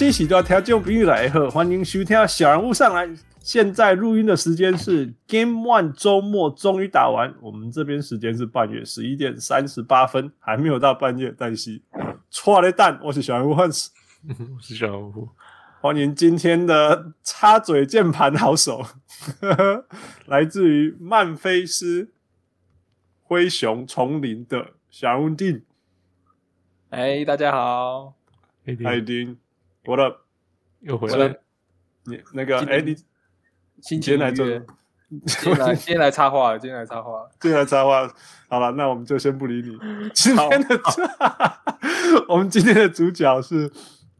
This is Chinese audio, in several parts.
各位乡亲喜多听众朋友来喝，欢迎收听小人物上来。现在录音的时间是 Game One 周末终于打完，我们这边时间是半夜十一点三十八分，还没有到半夜，但是错了蛋，我是小人物我是小人物，欢迎今天的插嘴键盘好手，来自于曼菲斯灰熊丛林的小人物丁。哎，大家好。艾丁，What up？又回来。你那个，哎，你今天来做，今天来，今天来插话，今天来插话，今天来插话。好了，那我们就先不理你。今天的，我们今天的主角是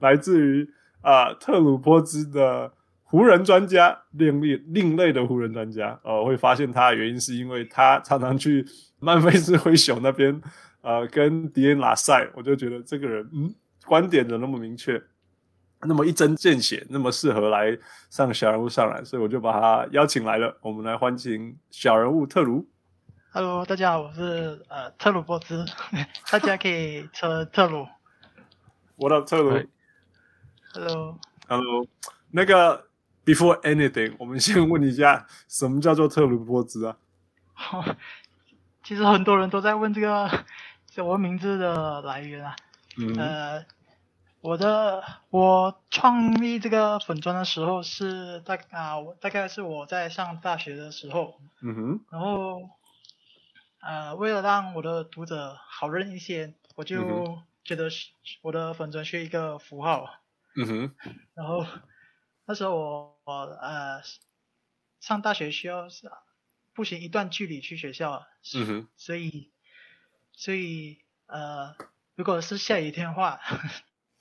来自于啊、呃、特鲁波兹的湖人专家，另类另类的湖人专家。呃，会发现他的原因是因为他常常去曼菲斯灰熊那边，呃，跟迪恩拉塞，我就觉得这个人，嗯。观点的那么明确，那么一针见血，那么适合来上小人物上来，所以我就把他邀请来了。我们来欢迎小人物特鲁。Hello，大家好，我是呃特鲁波兹，大家可以称特鲁。What up，特鲁？Hello，Hello。那个 Before anything，我们先问一下，什么叫做特鲁波兹啊？其实很多人都在问这个这我名字的来源啊。嗯。呃。我的我创立这个粉砖的时候是大啊，我大概是我在上大学的时候，嗯哼，然后呃，为了让我的读者好认一些，我就觉得我的粉砖是一个符号，嗯哼，然后那时候我我呃上大学需要步行一段距离去学校，嗯哼，所以所以呃，如果是下雨天的话。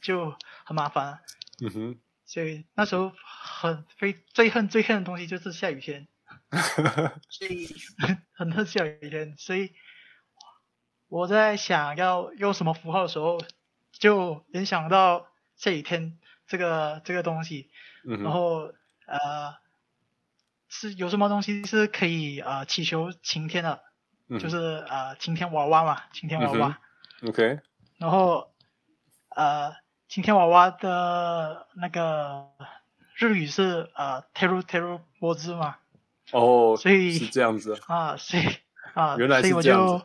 就很麻烦，嗯哼，所以那时候很非最恨最恨的东西就是下雨天，所以很恨下雨天，所以我在想要用什么符号的时候，就联想到下雨天这个这个东西，嗯、然后呃是有什么东西是可以呃祈求晴天的，嗯、就是呃晴天娃娃嘛，晴天娃娃、嗯、，OK，然后呃。晴天娃娃的那个日语是呃 teru teru 波兹嘛？哦，所以是这样子啊，所以啊，原来是这样子，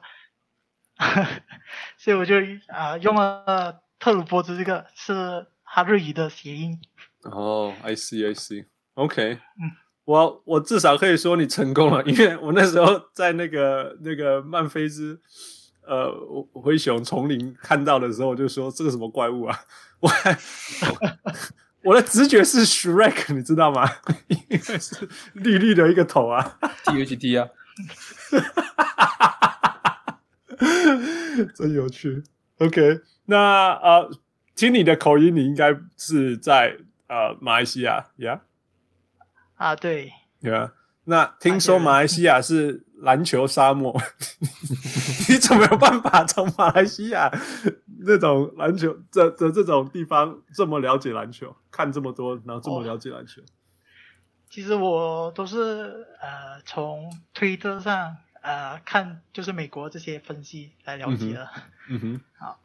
所以我就，啊、呃、用了特鲁波兹这个是他日语的谐音。哦，I see I see，OK，、嗯，我我至少可以说你成功了，因为我那时候在那个那个曼菲斯。呃，灰熊丛林看到的时候，就说这个什么怪物啊！我还我的直觉是 Shrek，你知道吗？因为是绿绿的一个头啊，T H T 啊，真有趣。OK，那呃，听你的口音，你应该是在呃马来西亚，Yeah？啊，对，Yeah。那听说马来西亚是篮球沙漠，你怎么有办法从马来西亚那种篮球这这这种地方这么了解篮球，看这么多，然后这么了解篮球？哦、其实我都是呃从推特上呃看，就是美国这些分析来了解的。嗯哼，好，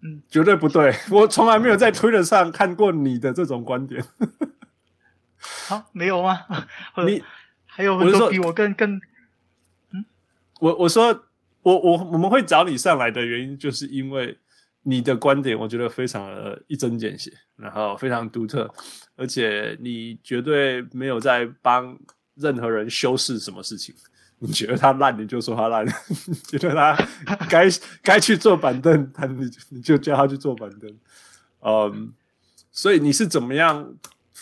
嗯，绝对不对，我从来没有在推特上看过你的这种观点。好、啊，没有吗？你。还有很多比我更更，嗯，我我说我我我们会找你上来的原因，就是因为你的观点，我觉得非常的一针见血，然后非常独特，而且你绝对没有在帮任何人修饰什么事情。你觉得他烂，你就说他烂；你觉得他该 该去坐板凳，他你你就叫他去坐板凳。嗯，所以你是怎么样？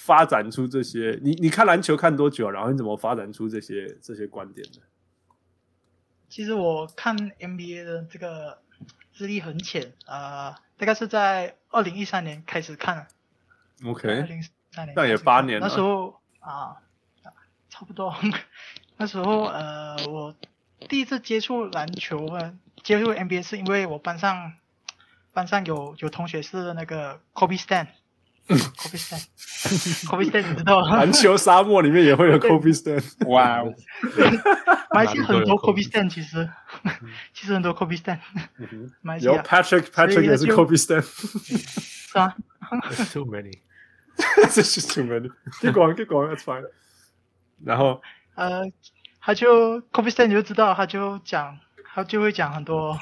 发展出这些，你你看篮球看多久？然后你怎么发展出这些这些观点的？其实我看 NBA 的这个资历很浅啊、呃，大概是在二零一三年开始看。OK，二零一三年，那也八年了。那时候啊，差不多。那时候呃，我第一次接触篮球啊，接触 NBA 是因为我班上班上有有同学是那个 Kobe Stan。Kobe Stan，Kobe Stan 你知道吗？篮球沙漠里面也会有 Kobe Stan。哇哦，马来西亚很多 Kobe Stan，其实其实很多 Kobe Stan。有 Patrick，Patrick 也是 Kobe Stan。是吗？It's too many. This is too many. Keep going, keep going. That's fine. 然后呃，他就 Kobe Stan 你就知道，他就讲，他就会讲很多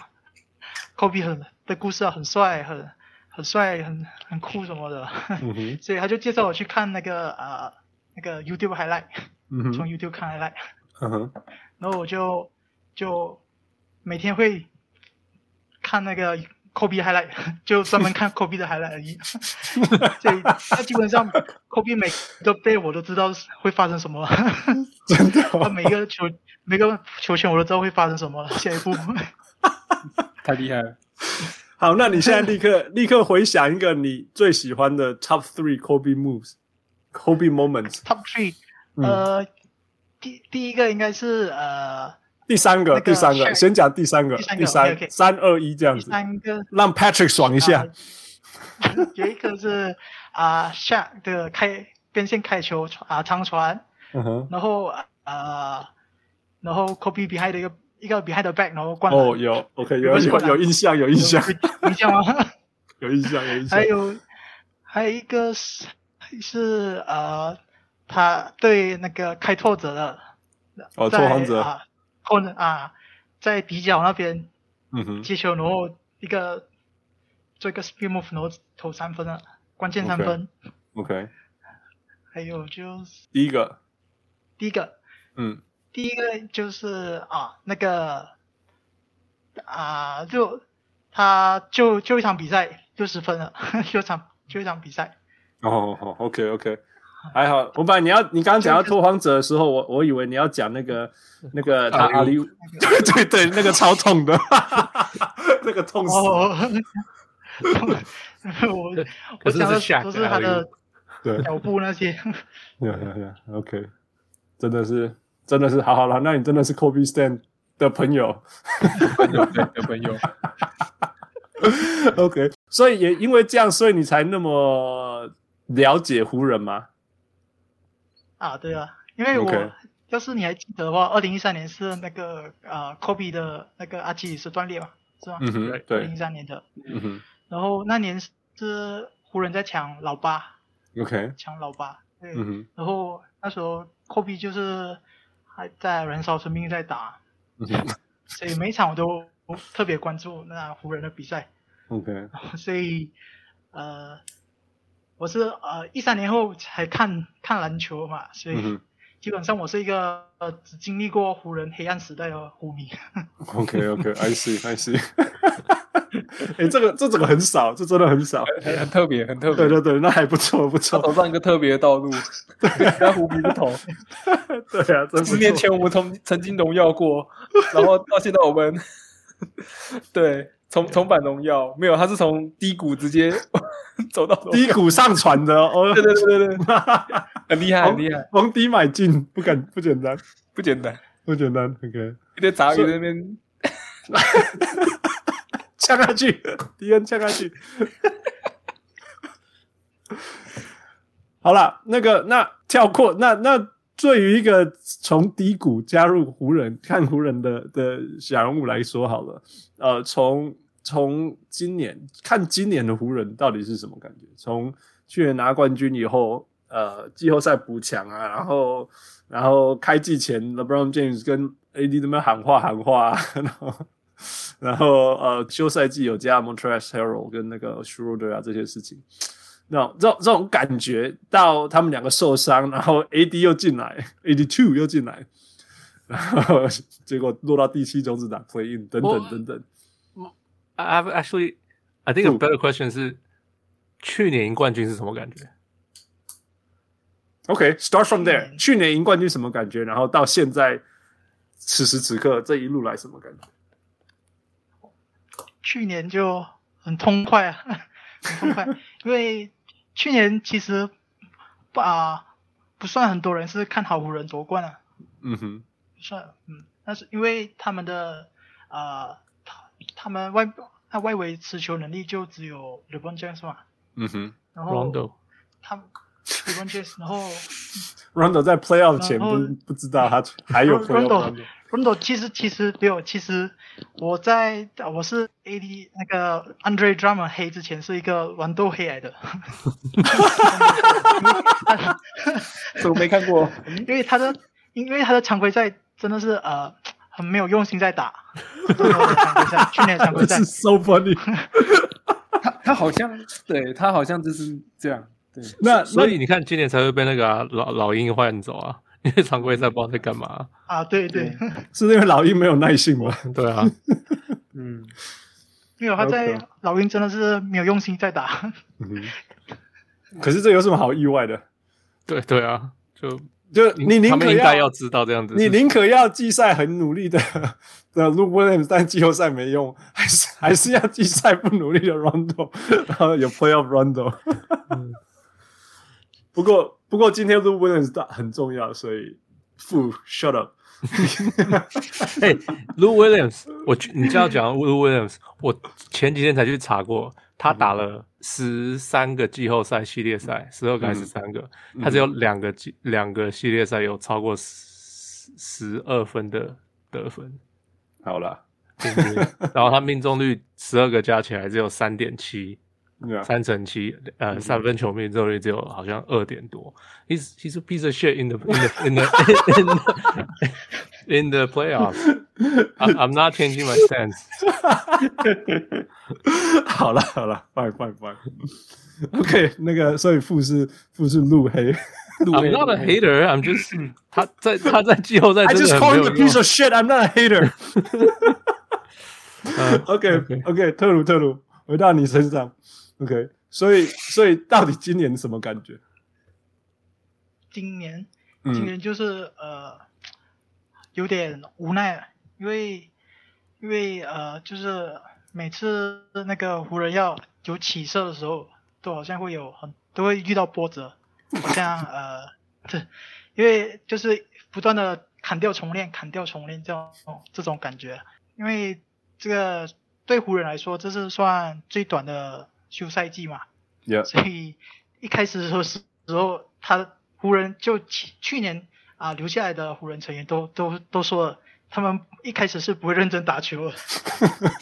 Kobe 很的故事啊，很帅，很很帅，很很酷什么的。嗯，所以他就介绍我去看那个呃那个 YouTube highlight，嗯，从 YouTube 看 highlight，嗯，然后我就就每天会看那个 Kobe highlight，就专门看 Kobe 的 highlight 而已。所以他基本上 Kobe 每个 play 我都知道会发生什么，真的他每个球每个球权我都知道会发生什么，下一步。太厉害了。好，那你现在立刻 立刻回想一个你最喜欢的 Top Three Kobe Moves，Kobe Moments。Top three，嗯呃，第第一个应该是呃第三个，那个第三个先讲第三个，第三个第三二一这样第子，三个。让 Patrick 爽一下。呃有一个是啊、呃、，Shaq 的开边线开球啊、长传，嗯哼，然后呃，然后 Kobe behind 的一个一个 behind the back，然后灌篮。哦，有，OK，有有有印象，有印象，有印象吗？有印象，有印象。还有还有一个是是呃，他对那个开拓者的哦，在拓荒者，啊，后啊，在底角那边嗯哼，接球，然后一个做一个 spin move，然后投三分了，关键三分。OK，还有就是第一个，第一个，嗯第一个就是啊，那个啊，就他就就一场比赛六十分了，就一场就一场比赛。哦哦，OK OK，还好。我本来你要你刚刚讲到拓荒者的时候，我我以为你要讲那个那个他阿里，对对对，那个超痛的，那个痛死。哦，我我讲的都是他的对，脚步那些。对对对，OK，真的是真的是 好好了，那你真的是 Kobe Stan 的朋友。朋友对的朋友，OK，所以也因为这样，所以你才那么了解湖人吗？啊，对啊，因为我要是你还记得的话，二零一三年是那个啊，Kobe 的那个阿基里斯断裂嘛，是吧？嗯哼，二零一，三年的，嗯哼。然后那年是湖人在抢老八，，OK，抢老八，对，嗯哼，然后那时候 Kobe 就是还在燃烧生命在打，所以每一场我都特别关注那湖人的比赛，，OK，所以呃，我是呃一三年后才看看篮球嘛，所以。基本上我是一个呃只经历过湖人黑暗时代的湖迷。OK，OK，I see，I see。哎，这个这这个很少，这真的很少。很很特别，很特别。对对对，那还不错，不他错。走上一个特别的道路，跟湖迷不同。对啊，真不十年 前。我们曾曾经荣耀过，然后到现在我们对重重返荣耀，没有，他是从低谷直接 走到低谷上传的哦，对对对对 对，很厉害，很厉害，逢低买进，不敢不简单，不简单。不简单。OK，一堆杂鱼在那边，呛下去，敌人呛下去。好了，那个那跳过那那对于一个从低谷加入湖人看湖人的的小人物来说，好了，呃，从从今年看今年的湖人到底是什么感觉？从去年拿冠军以后，呃，季后赛补强啊，然后然后开季前，LeBron James 跟 AD 那边喊话喊话，然后。然后呃，休赛季有加 Montrezl Harrell 跟那个 Schroeder 啊这些事情，那这种这种感觉到他们两个受伤，然后 AD 又进来，AD Two 又进来，然后结果落到第七种子打 Play In 等等等等。I have actually, I think a better question 是去年赢冠军是什么感觉？OK，start、okay, from there 嗯。去年赢冠军什么感觉？然后到现在此时此刻这一路来什么感觉？去年就很痛快啊，很痛快，因为去年其实不啊不算很多人是看好湖人夺冠啊，嗯哼，不算，嗯，但是因为他们的啊他他们外他外围持球能力就只有 LeBron James 嘛，嗯哼，然后 Rondo 他们 LeBron James，然后 Rondo 在 Playoff 前不不知道他还有 Playoff。Rondo 其实其实没有，其实我在我是 AD 那个 Andre Drummond 黑之前是一个豌豆黑来的。怎么没看过？因为他的因为他的常规赛真的是呃很没有用心在打。常规赛去年常规赛。so funny。他他好像对他好像就是这样。对，那所以你看今年才会被那个、啊、老老鹰换走啊。因为常规赛不知道在干嘛啊？对对，是因为老鹰没有耐性吗？对啊，嗯，没有他在老鹰真的是没有用心在打。嗯，可是这有什么好意外的？对对啊，就就你宁可应该要知道这样子，你宁可要季赛很努力的的 Lou Williams，但季后赛没用，还是还是要季赛不努力的 Rondo，然后有 Playoff Rondo。嗯不过，不过今天 Lou Williams 大很重要，所以负 shut up。哎，Lou Williams，我你这样讲 Lou Williams，我前几天才去查过，他打了十三个季后赛系列赛，十二个还是三个？嗯、他只有两个季两个系列赛有超过十十二分的得分。好了，然后他命中率十二个加起来只有三点七。三成七，呃，三分球命中率只有好像二点多。He's he's a piece of shit in the in the in the in the, in the playoffs. I'm I'm not changing my stance. 好了好了，fine fine fine. OK，那个所以负是负是路黑。I'm not a hater. I'm just 他在他在季后赛。I just call him a piece of shit. I'm not a hater. OK OK，特鲁特鲁，回到你身上。OK，所以所以到底今年什么感觉？今年，今年就是、嗯、呃有点无奈，因为因为呃就是每次那个湖人要有起色的时候，都好像会有很都会遇到波折，好像呃 这因为就是不断的砍掉重练，砍掉重练这种这种感觉，因为这个对湖人来说，这是算最短的。休赛季嘛.所以一开始的时候，时候他湖人就去去年啊、呃、留下来的湖人成员都都都说了，他们一开始是不会认真打球的。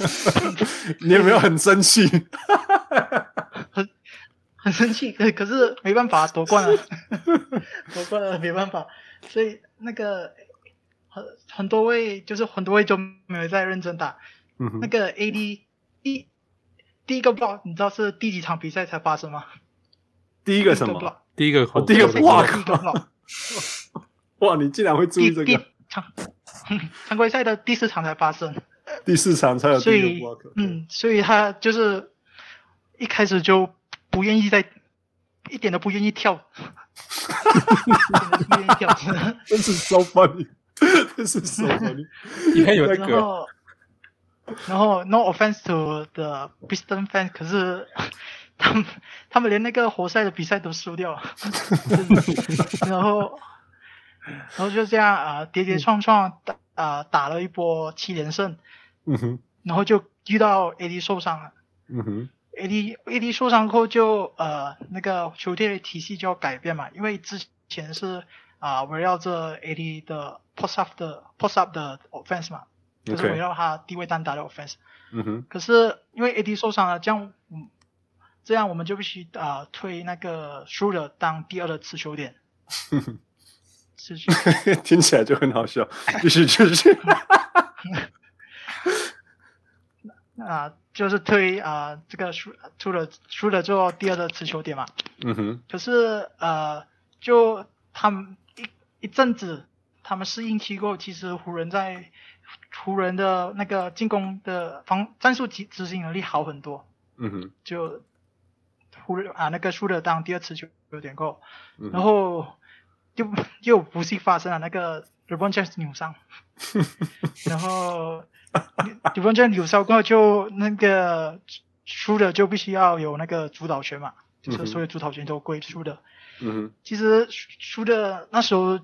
你有没有很生气？很很生气，可可是没办法夺冠了，夺冠了没办法，所以那个很很多位就是很多位就没有在认真打，嗯、那个 AD 一。第一个 block 你知道是第几场比赛才发生吗？第一个什么？第一个，第一个哇靠！哇，你竟然会注意这个？常常规赛的第四场才发生，第四场才有第一个 block。嗯，所以他就是一开始就不愿意在，一点都不愿意跳，不愿意跳，真是 so funny，真是 so funny，你看有那个。然后，no offense to the Pistons fans，可是他们他们连那个活塞的比赛都输掉了，然后，然后就这样啊、呃，跌跌撞撞打啊、呃，打了一波七连胜，嗯哼，然后就遇到 AD 受伤了，嗯哼，AD AD 受伤后就呃那个球队的体系就要改变嘛，因为之前是啊围绕着 AD 的 post up 的 post up 的 offense 嘛。就是围绕他低位单打的 offense，嗯哼。可是因为 AD 受伤了，这样，嗯，这样我们就必须啊、呃、推那个 Schroeder 当第二的持球点。持球听起来就很好笑，继续继续。啊，就是推啊、呃、这个 Schroeder Schroeder 做第二的持球点嘛。嗯哼。可是呃，就他们一一阵子，他们适应期过后，其实湖人在。湖人的那个进攻的防战术执执行能力好很多，嗯哼，就湖人啊那个输的当第二次球有点够，嗯、然后就又不幸发生了那个 LeBron James 扭伤，然后 LeBron James 扭伤过后就那个输的就必须要有那个主导权嘛，就是所有主导权都归输的，嗯哼，其实输的那时候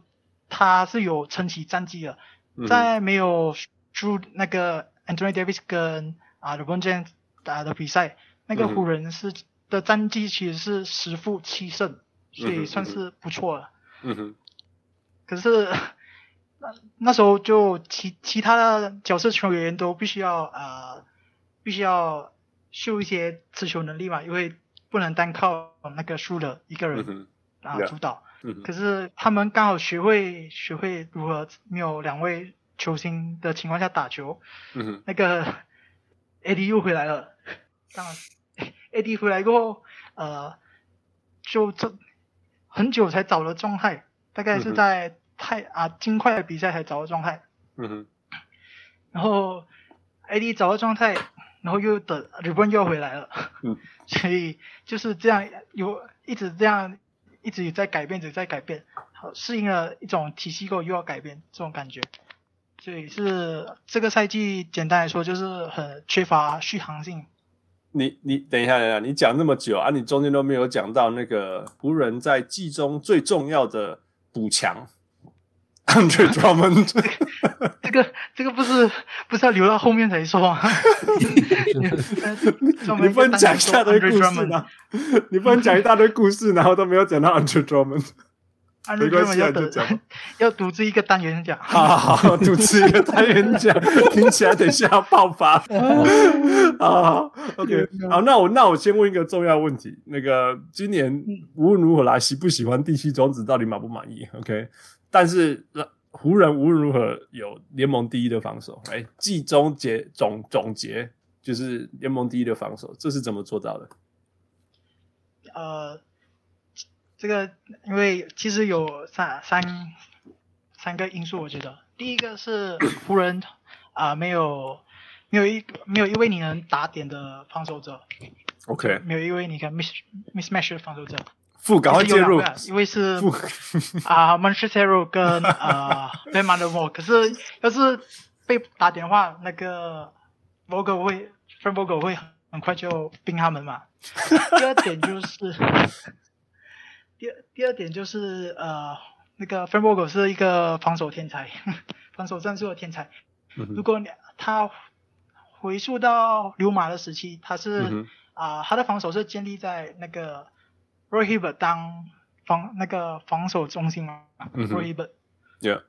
他是有撑起战绩的，在没有。输那个 Anthony Davis 跟啊 LeBron James 打的比赛，那个湖人是的战绩其实是十负七胜，所以算是不错了。嗯哼。可是 那那时候就其其他的角色球员都必须要呃必须要秀一些持球能力嘛，因为不能单靠那个输的一个人、嗯、啊主导。嗯、可是他们刚好学会学会如何没有两位球星的情况下打球。嗯、那个 AD 又回来了，当然 AD 回来过后，呃，就这很久才找了状态，大概是在太、嗯、啊金块的比赛才找到状态。嗯哼。然后 AD 找到状态，然后又等 LeBron 又要回来了。嗯。所以就是这样，有一直这样。一直在改变，一直在改变，好适应了一种体系后又要改变这种感觉，所以是这个赛季简单来说就是很缺乏续航性。你你等一下，等一下，你讲那么久啊，你中间都没有讲到那个湖人在季中最重要的补强。Andre Drummond，这个这个不是不是要留到后面才说吗？你不能讲一大堆故事吗？你不能讲一大堆故事，然后都没有讲到 Andre Drummond。没关系，要讲 要独自一个单元讲。好好好，独自一个单元讲，听起来等一下要爆发。好，OK，好，那我那我先问一个重要问题，那个今年无论如何来，喜不喜欢第七种子，到底满不满意？OK。但是湖人无论如何有联盟第一的防守，哎，季中结总总结就是联盟第一的防守，这是怎么做到的？呃，这个因为其实有三三三个因素，我觉得第一个是湖人啊、呃、没有没有一没有一位你能打点的防守者，OK，没有一位你看 miss mismatch 的防守者。副赶快介入，因为是啊 Montrezl 跟啊 Lamelo 可是要是被打电话，那个 Vogel 会 Frank Vogel 会很快就冰他们嘛。第二点就是，第二第二点就是呃，那个 Frank Vogel 是一个防守天才，防守战术的天才。如果你他回溯到流马的时期，他是啊、嗯呃，他的防守是建立在那个。Roy Hibbert 当防那个防守中心嘛，Roy Hibbert，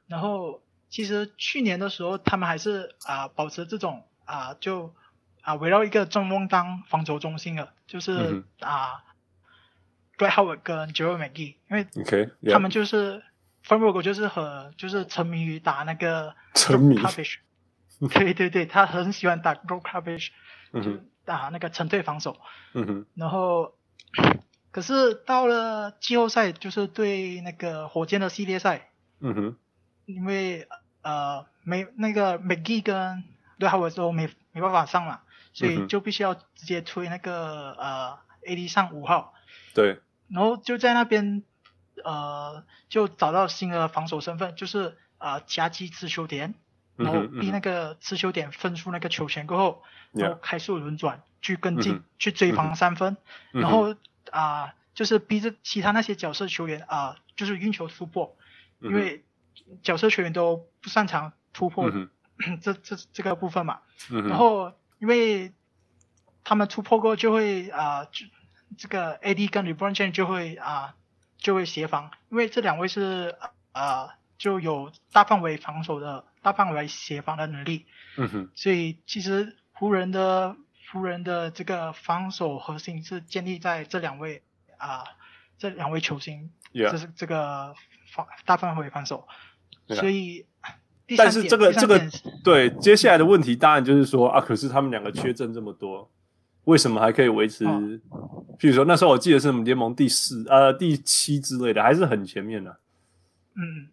然后其实去年的时候，他们还是啊、呃、保持这种啊、呃、就啊围绕一个中锋当防守中心的，就是、嗯、啊，Greg Howard 跟 JaVale McGee，因为他们就是 Frank Vogel 就是很就是沉迷于打那个沉迷，对对对，他很喜欢打 drop coverage，嗯、就打那个沉退防守，嗯哼，然后。可是到了季后赛，就是对那个火箭的系列赛，嗯哼，因为呃没那个 McGee 跟对哈维都没没办法上嘛，所以就必须要直接推那个呃 AD 上五号，对，然后就在那边呃就找到新的防守身份，就是呃夹击持球点，然后逼那个持球点分出那个球权过后，嗯、然后开速轮转去跟进、嗯、去追防三分，嗯、然后。啊、呃，就是逼着其他那些角色球员啊、呃，就是运球突破，因为角色球员都不擅长突破、嗯、这这这个部分嘛。嗯、然后因为他们突破过就会啊、呃，就这个 AD 跟 LeBron James 就会啊、呃、就会协防，因为这两位是啊、呃、就有大范围防守的大范围协防的能力。嗯哼，所以其实湖人的。湖人的这个防守核心是建立在这两位啊、呃，这两位球星.这是这个防大范围防守.所以但是这个这个对接下来的问题当然就是说啊，可是他们两个缺阵这么多，为什么还可以维持？哦、譬如说那时候我记得是联盟第四呃第七之类的，还是很前面的、啊。嗯，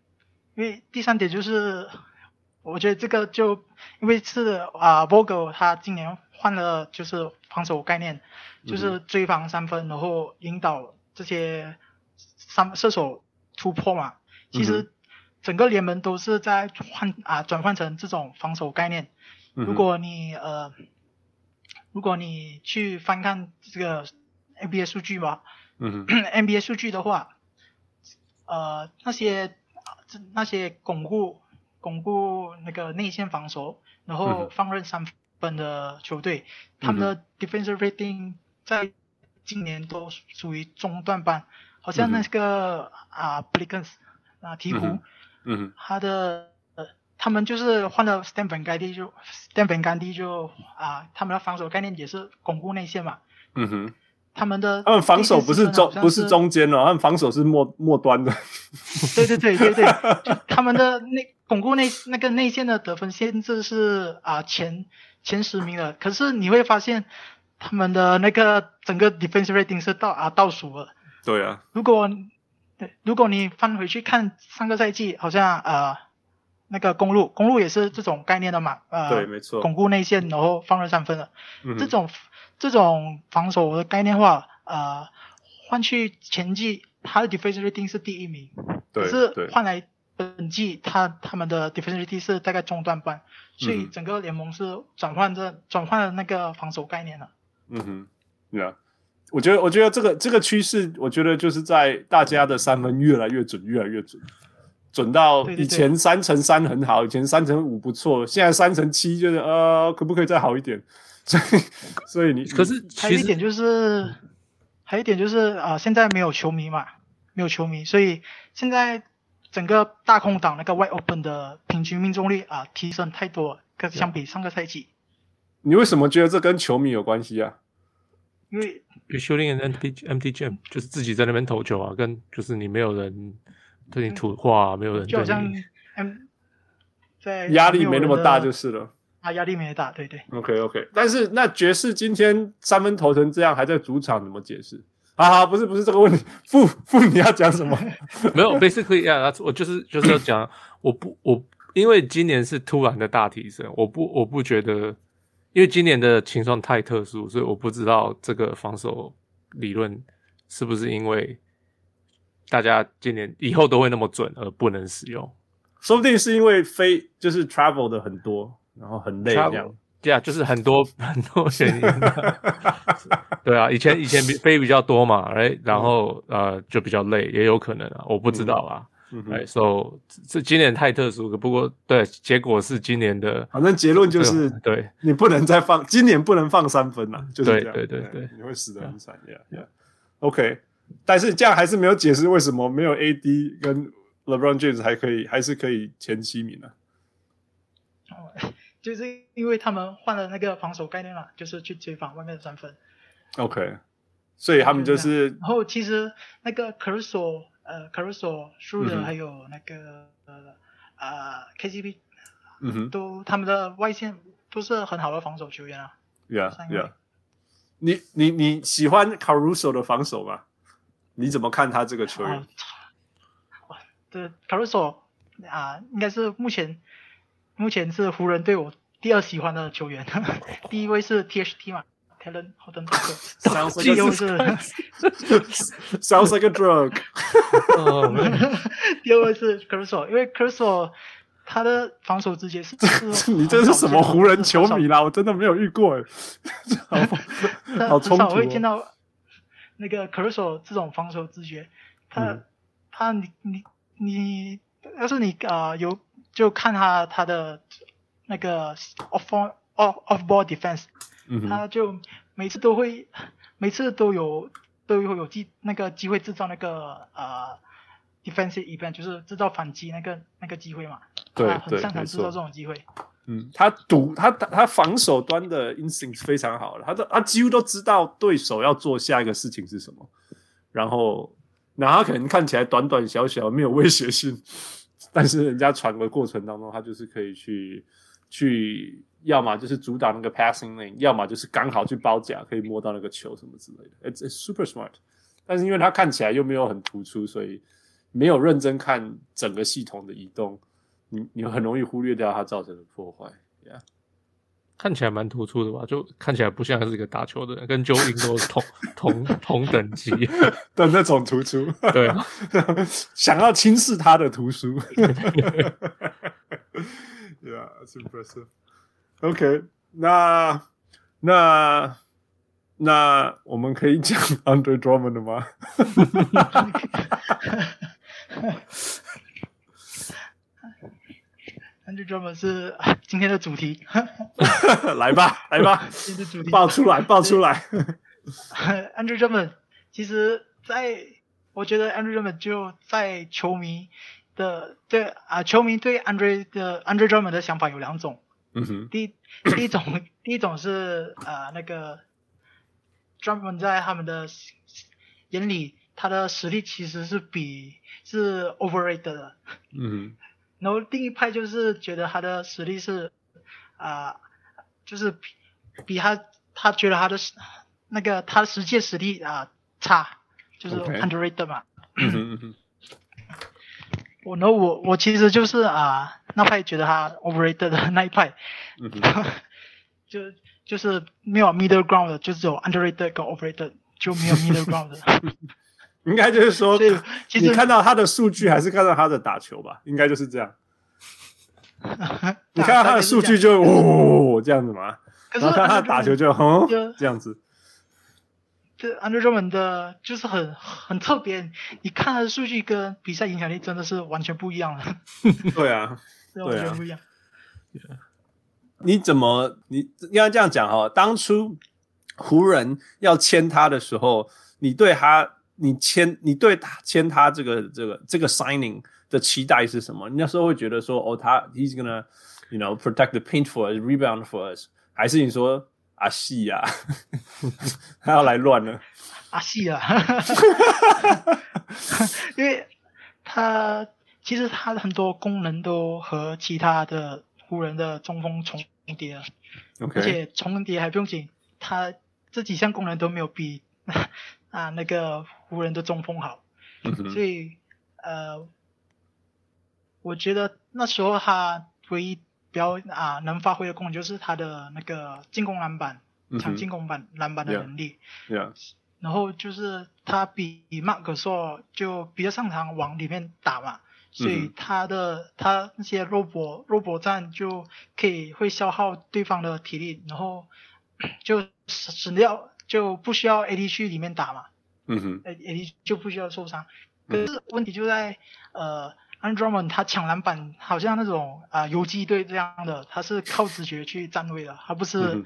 因为第三点就是我觉得这个就因为是啊 Vogel 他今年。换了就是防守概念，就是追防三分，嗯、然后引导这些三射手突破嘛。其实整个联盟都是在换啊转换成这种防守概念。嗯、如果你呃，如果你去翻看这个 NBA 数据吧，嗯，NBA 数据的话，呃，那些那些巩固巩固那个内线防守，然后放任三分。本的球队，他们的 defensive rating 在今年都属于中段班，好像那个啊 Pelicans 啊鹈鹕，嗯，他的呃，他们就是换了 Stan Van Gundy 就 Stan Van Gundy 就啊，他们的防守概念也是巩固内线嘛。嗯哼，他们的他们防守不是中不是中间哦，他们防守是末末端的。对对对对对，就他们的那巩固内那个内线的得分限制是啊前前十名了，可是你会发现他们的那个整个 defensive rating 是倒啊倒数了。对啊，如果对，如果你翻回去看上个赛季，好像呃那个公路，公路也是这种概念的嘛，呃，对，没错，巩固内线，然后放了三分了，嗯、这种这种防守的概念化，呃，换去前季他的 defensive rating 是第一名，对，可是换来本季他他们的 defensive 是大概中段班，所以整个联盟是转换这转换了那个防守概念了。嗯哼，对啊。我觉得，我觉得这个这个趋势，我觉得就是在大家的三分越来越准，越来越准，准到以前三乘三很好，以前三乘五不错，现在三乘七就是呃，可不可以再好一点？所以，所以你可是还有一点就是，还有一点就是啊、呃，现在没有球迷嘛，没有球迷，所以现在整个大空档那个 wide open 的平均命中率啊、呃、提升太多，跟相比上个赛季。你为什么觉得这跟球迷有关系啊？因为 shooting an empty empty gym 就是自己在那边投球啊，跟就是你没有人对你土话，没有人对你，就好像 M 在压力没那么大就是了。啊，压力没那么大，对对。OK OK，但是那爵士今天三分投成这样，还在主场怎么解释？啊，不是不是这个问题，负负你要讲什么？没有，basically 啊，我就是就是要讲，我不我因为今年是突然的大提升，我不我不觉得。因为今年的情况太特殊，所以我不知道这个防守理论是不是因为大家今年以后都会那么准而不能使用。说不定是因为飞就是 travel 的很多，然后很累这样。对啊，就是很多 很多 原因。对啊，以前以前飞比较多嘛，哎，然后呃就比较累，也有可能啊，我不知道啊。哎，so 这今年太特殊了，不过对，结果是今年的，反正结论就是对，你不能再放，今年不能放三分了，就是这样，对对对对，你会死得很惨，yeah yeah。OK，但是这样还是没有解释为什么没有 AD 跟 LeBron James 还可以，还是可以前七名呢？就是因为他们换了那个防守概念了，就是去追防外面的三分。OK，所以他们就是，然后其实那个 Caruso。呃，Caruso、Schroeder 还有那个、嗯、呃 KCP，嗯哼，都他们的外线都是很好的防守球员啊。Yeah, yeah。你你你喜欢 Caruso 的防守吗？你怎么看他这个球员？哇、啊，对 Caruso 啊，应该是目前目前是湖人队我第二喜欢的球员，第一位是 THT 嘛。Helen 好登场，Sounds like a drug。第二位是 Caruso，因为 Caruso 他的防守直接是，你这是什么湖人球迷啦？我真的没有遇过哎，好冲突。我会见到那个 Caruso 这种防守直觉，他他你你你，要是你啊有就看他他的那个 off off off ball defense。嗯、他就每次都会，每次都有都有有机那个机会制造那个呃 defensive event，就是制造反击那个那个机会嘛。对，他很擅长制造这种机会。嗯，他堵他他防守端的 instinct 非常好了，他都他几乎都知道对手要做下一个事情是什么，然后，然后他可能看起来短短小小没有威胁性，但是人家传的过程当中，他就是可以去去。要么就是阻挡那个 passing lane，要么就是刚好去包夹，可以摸到那个球什么之类的。It's, it's super smart，但是因为他看起来又没有很突出，所以没有认真看整个系统的移动，你你很容易忽略掉它造成的破坏。Yeah，看起来蛮突出的吧？就看起来不像是一个打球的人，跟 Joe Ingles 同同同等级的那种突出。对啊，想要轻视他的突出。Yeah，it's impressive。OK，那那那我们可以讲 Andre Drummond 的吗？Andre Drummond 是今天的主题，来吧，来吧，今天主题爆出来，爆出来。Andrew Drummond 其实在我觉得 Andrew Drummond 就在球迷的对啊，球迷对 Andre 的 Andre Drummond 的想法有两种。嗯哼。第一第一种第一种是啊那个 Drummond 在他们的眼里，他的实力其实是比是 overrated 的。嗯哼。然后另一派就是觉得他的实力是啊，就是比比他他觉得他的那个他的实际实力啊差。就是 underrated 嘛。我呢，我我其实就是啊，那派觉得他 overrated 的 那一派。就就是没有 middle ground 的，就只有 underrated 跟 overrated，就没有 middle ground 的。应该就是说，其实你看到他的数据，还是看到他的打球吧？应该就是这样。你看到他的数据就哦这样子嘛，可是看他打球就哼这样子。这 Andre Drummond 的就是很很特别，你看他的数据跟比赛影响力真的是完全不一样了。对啊，完全不一样。你怎么你应该这样讲哦？当初湖人要签他的时候，你对他，你签你对他签他这个这个这个 signing 的期待是什么？你那时候会觉得说，哦，他 he's gonna you know protect the paint for us, rebound for us，还是你说？阿细呀，他要来乱了。阿细啊，因为他其实他的很多功能都和其他的湖人的中锋重叠了.而且重叠还不用紧，他这几项功能都没有比啊那个湖人的中锋好，嗯、所以呃，我觉得那时候他唯一。比较啊，能发挥的功能就是他的那个进攻篮板、抢进攻板篮板的能力。Yeah. Yeah. 然后就是他比马可说就比较擅长往里面打嘛，所以他的、mm hmm. 他那些肉搏肉搏战就可以会消耗对方的体力，然后 就死掉就不需要 AD 去里面打嘛。嗯哼、mm。hmm. AD 就不需要受伤。可是问题就在呃。Andre Drummond 他抢篮板好像那种啊、呃、游击队这样的，他是靠直觉去站位的，而不是、嗯、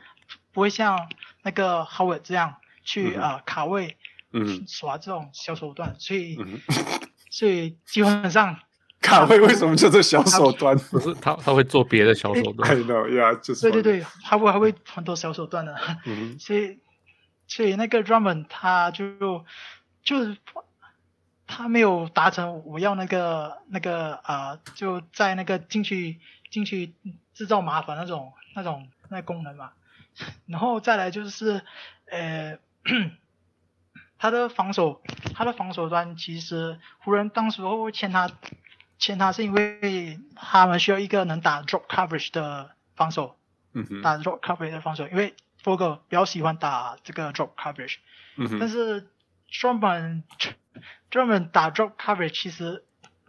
不会像那个 Howard 这样去啊、嗯呃、卡位，嗯，耍这种小手段，所以、嗯、所以基本上 卡位为什么叫做小手段？不是他他会做别的小手段，对对对，他会还会很多小手段的，嗯、所以所以那个 Drummond 他就就是。他没有达成我要那个那个啊、呃，就在那个进去进去制造麻烦那种那种那功能嘛。然后再来就是，呃，他的防守，他的防守端其实湖人当时候签他签他是因为他们需要一个能打 drop coverage 的防守，嗯哼，打 drop coverage 的防守，因为 Vogel 比较喜欢打这个 drop coverage，嗯哼，但是 Drummond 专门打 drop coverage，其实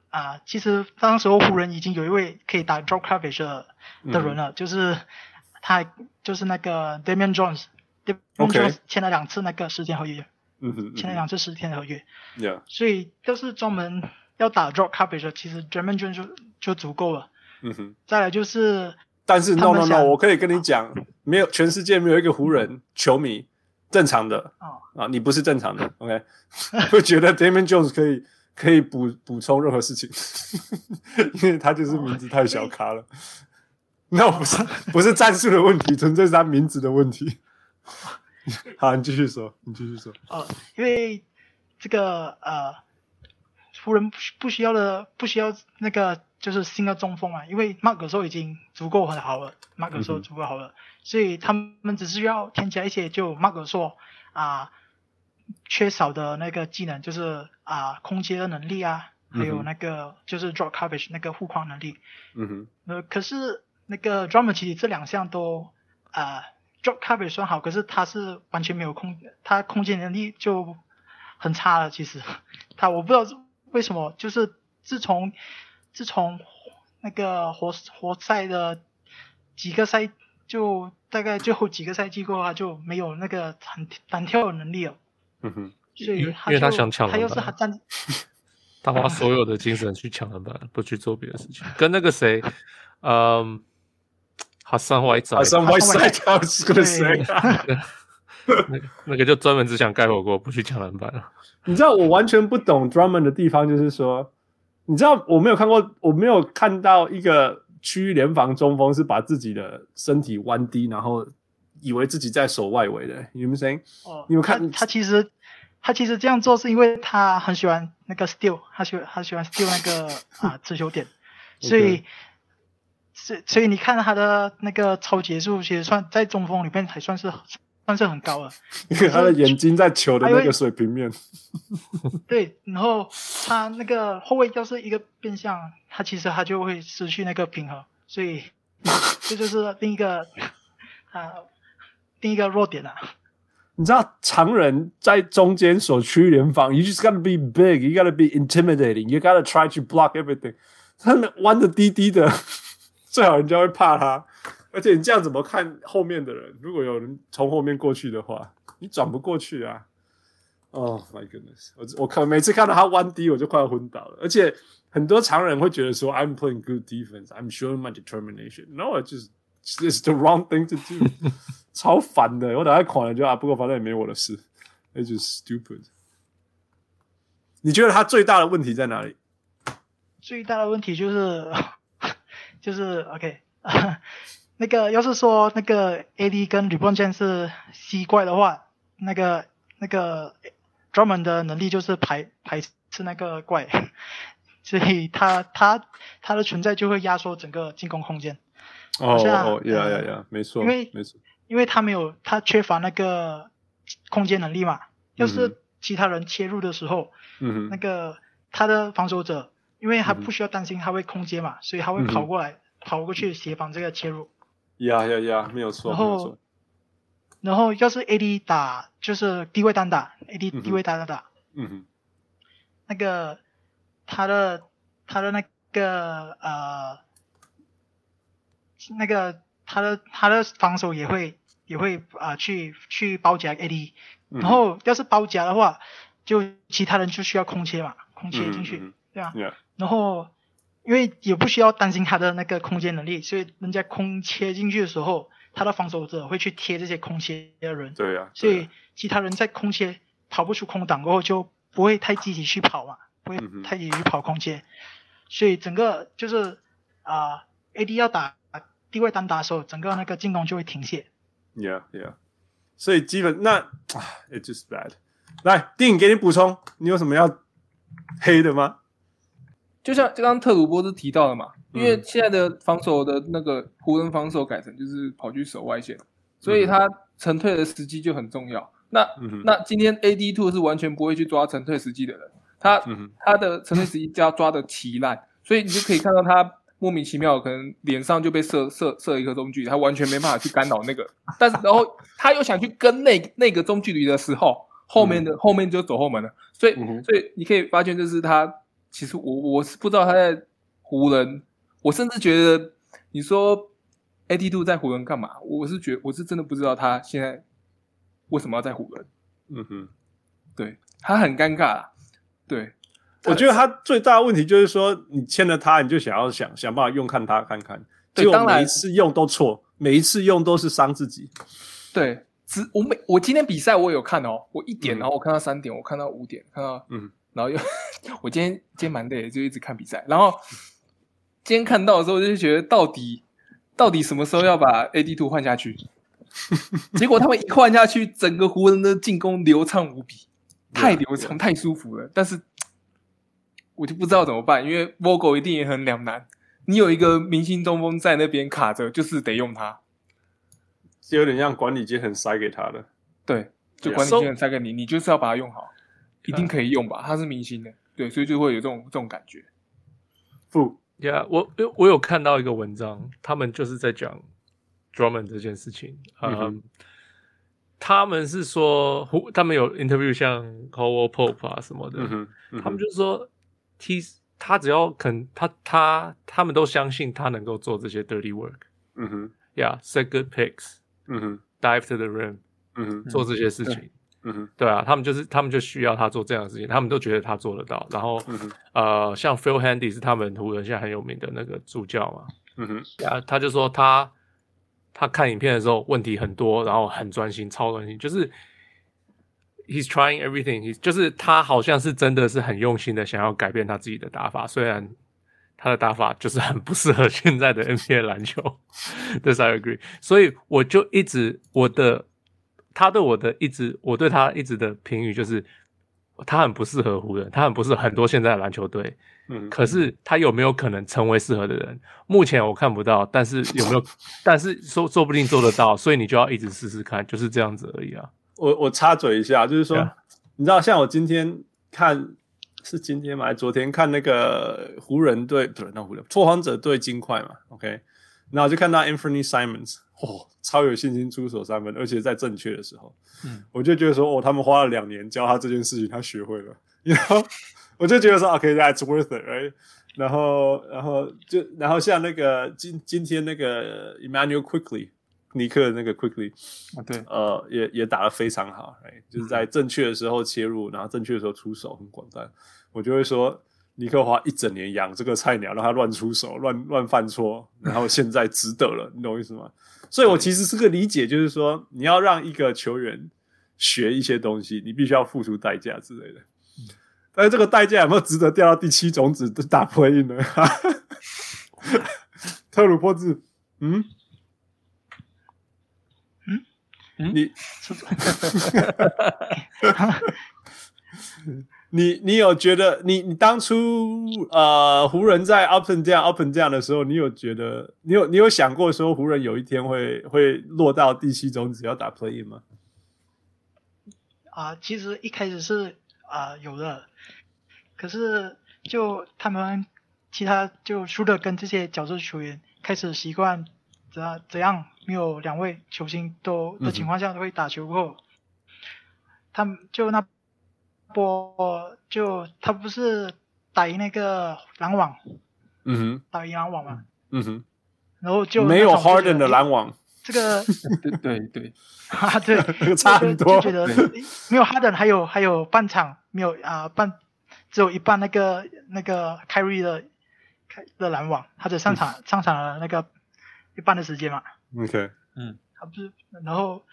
啊、呃，其实当时候湖人已经有一位可以打 drop coverage 的的人了，嗯、就是他就是那个 Damian Jones，Damian Jones 签了两次那个十天合约，嗯哼，签了两次十天的合约，Yeah. 所以都是专门要打 drop coverage，其实 Damian Jones 就就足够了，嗯哼，再来就是，但是 no no no，我可以跟你讲，没有全世界没有一个湖人球迷。正常的啊啊，你不是正常的，OK？会觉得 Damian Jones 可以可以补补充任何事情，因为他就是名字太小咖了。那、oh. no, 不是不是战术的问题，纯粹是他名字的问题。好，你继续说，你继续说。哦，因为这个呃，湖人不需要的不需要那个就是新的中锋啊，因为马可说已经足够很好了，马可说足够好了。嗯所以他们只是要添加一些，就马可说啊，缺少的那个技能，就是啊空接的能力啊，还有那个就是 drop coverage 那个护框能力。嗯哼。呃，可是那个 Drummond 其实这两项都啊 drop coverage 算好，可是他是完全没有空，他空间能力就很差了。其实 他我不知道为什么，就是自从自从那个活活塞的几个赛。就大概最后几个赛季过后，他就没有那个弹弹跳的能力了。嗯哼，所以他因为他想抢篮板，他又是他站，他花所有的精神去抢篮板，不去做别的事情。跟那个谁，嗯，Hassan Whiteside，Hassan Whiteside，是个谁？那个那个就专门只想盖火锅，不去抢篮板了。你知道我完全不懂 Drummond 的地方，就是说，你知道我没有看过，我没有看到一个区域联防中锋是把自己的身体弯低，然后以为自己在守外围的。你们谁？哦，你们看他，他其实他其实这样做是因为他很喜欢那个 steal，他喜欢他喜欢 steal 那个 啊持球点，所以。所以，所以你看他的那个超结束，其实算在中锋里面还算是算是很高了。因为他的眼睛在球的那个水平面。对，然后他那个后卫要是一个变向，他其实他就会失去那个平衡，所以这就是另一个啊另一个弱点啊。你知道常人在中间所区域联防，you just gotta be big, you gotta be intimidating, you gotta try to block everything。他们弯的低低的。最好人家会怕他，而且你这样怎么看后面的人？如果有人从后面过去的话，你转不过去啊！Oh my goodness！我我看每次看到他弯低，我就快要昏倒了。而且很多常人会觉得说：“I'm playing good defense, I'm showing my determination.” No, it's just it's the wrong thing to do。超烦的，我等下狂了就啊，不过反正也没我的事。It's just stupid。你觉得他最大的问题在哪里？最大的问题就是。就是 OK，那个要是说那个 AD 跟 LeBron James 是 C 怪的话，那个那个 Drummond 的能力就是排排斥那个怪，所以他他他的存在就会压缩整个进攻空间。哦哦，呀呀呀，没错，因为没错，因为他没有他缺乏那个空间能力嘛。要是其他人切入的时候，嗯哼，那个他的防守者。因为他不需要担心他会空接嘛，嗯、所以他会跑过来，嗯、跑过去协防这个切入。呀呀呀，没有错。然后，然后要是 AD 打就是低位单打，AD 低位单打，嗯哼，那个他的他的那个呃，那个他的他的防守也会也会啊、呃、去去包夹 AD，、嗯、然后要是包夹的话，就其他人就需要空切嘛，空切进去，嗯、对吧？Yeah. 然后，因为也不需要担心他的那个空间能力，所以人家空切进去的时候，他的防守者会去贴这些空切的人。对呀、啊。所以其他人在空切跑不出空档过后，就不会太积极去跑嘛，不会太积极去跑空切。嗯、所以整个就是啊、呃、，AD 要打低位单打的时候，整个那个进攻就会停歇。Yeah, yeah。所以基本那，It's just bad。来，电影给你补充，你有什么要黑的吗？就像刚刚特鲁波斯提到的嘛，因为现在的防守的那个湖人防守改成就是跑去守外线，所以他沉退的时机就很重要。那、嗯、那今天 AD Two 是完全不会去抓沉退时机的人，他、嗯、他的沉退时机就要抓的奇烂，所以你就可以看到他莫名其妙可能脸上就被射射射一个中距离，他完全没办法去干扰那个，但是然后他又想去跟那那个中距离的时候，后面的、嗯、后面就走后门了，所以、嗯、所以你可以发现就是他。其实我我是不知道他在湖人，我甚至觉得你说 AD 度在湖人干嘛？我是觉我是真的不知道他现在为什么要在湖人。嗯哼，对，他很尴尬啊。对，我觉得他最大的问题就是说，你签了他，你就想要想想办法用看他看看，结果每一次用都错，每一次用都是伤自己。对，只我每我今天比赛我有看哦，我一点，然后我看到三点，我看到五点，看到嗯。然后又，我今天今天蛮累的，就一直看比赛。然后今天看到的时候，就觉得到底到底什么时候要把 AD Two 换下去？结果他们一换下去，整个湖人的进攻流畅无比，太流畅，太舒服了。但是我就不知道怎么办，因为 Vogel 一定也很两难。你有一个明星中锋在那边卡着，就是得用他，就有点像管理阶层塞给他的。对，就管理阶层塞给你，你就是要把它用好。一定可以用吧？他是明星的，对，所以就会有这种这种感觉。不呀，我我有看到一个文章，他们就是在讲 Drummond 这件事情。嗯，嗯，他们是说，他们有 interview 像 Pope 啊什么的，嗯嗯、他们就是说，T 他只要肯，他他他们都相信他能够做这些 dirty work。嗯哼，Yeah，set good picks。嗯哼，dive to the rim。嗯哼，做这些事情。嗯对啊，他们就是他们就需要他做这样的事情，他们都觉得他做得到。然后，嗯、呃，像 Phil Handy 是他们湖人现在很有名的那个助教嘛，嗯哼，啊，他就说他他看影片的时候问题很多，然后很专心，超专心，就是 he's trying everything，就是他好像是真的是很用心的想要改变他自己的打法，虽然他的打法就是很不适合现在的 NBA 篮球。This I agree，所以我就一直我的他对我的一直我对他一直的评语就是。他很不适合湖人，他很不适合很多现在的篮球队。嗯，可是他有没有可能成为适合的人？目前我看不到，但是有没有？但是说说不定做得到，所以你就要一直试试看，就是这样子而已啊。我我插嘴一下，就是说，Yeah. 你知道，像我今天看是今天吗？还是昨天看那个湖人队，不是那湖人拓荒者对金块嘛？OK，然后就看到 Anthony Simons。哦，超有信心出手三分，而且在正确的时候，嗯，我就觉得说，哦，他们花了两年教他这件事情，他学会了，然后我就觉得说，OK，that's worth it，right？然后，然后就，然后像那个今今天那个 Emmanuel Quickley，尼克那个 Quickley，啊，对，呃，也也打得非常好，哎，就是在正确的时候切入，然后正确的时候出手很广泛，我就会说。尼克花一整年养这个菜鸟，让他乱出手、乱乱犯错，然后现在值得了，你懂我意思吗？所以我其实是个理解，就是说你要让一个球员学一些东西，你必须要付出代价之类的。但是这个代价有没有值得掉到第七种子打 play-in 呢？特鲁波兹，嗯嗯嗯，你。你你有觉得你你当初呃湖人在 up and down up and down 的时候，你有觉得你有你有想过说湖人有一天会会落到第七种子要打 play in 吗？啊，其实一开始是啊有的，可是就他们其他就输的跟这些角色球员开始习惯怎样怎样没有两位球星都的情况下都会打球过后，嗯、他们就那。波就他不是打赢那个篮网，嗯哼，打赢篮网嘛，嗯哼，然后就没有 Harden 的篮网，这个对 对对，啊对，差很多，就觉得没有 Harden 还有还有半场没有啊半只有一半那个那个 Kyrie 的的篮网，他只上场、嗯、上场了那个一半的时间嘛，OK，嗯，他不是，然后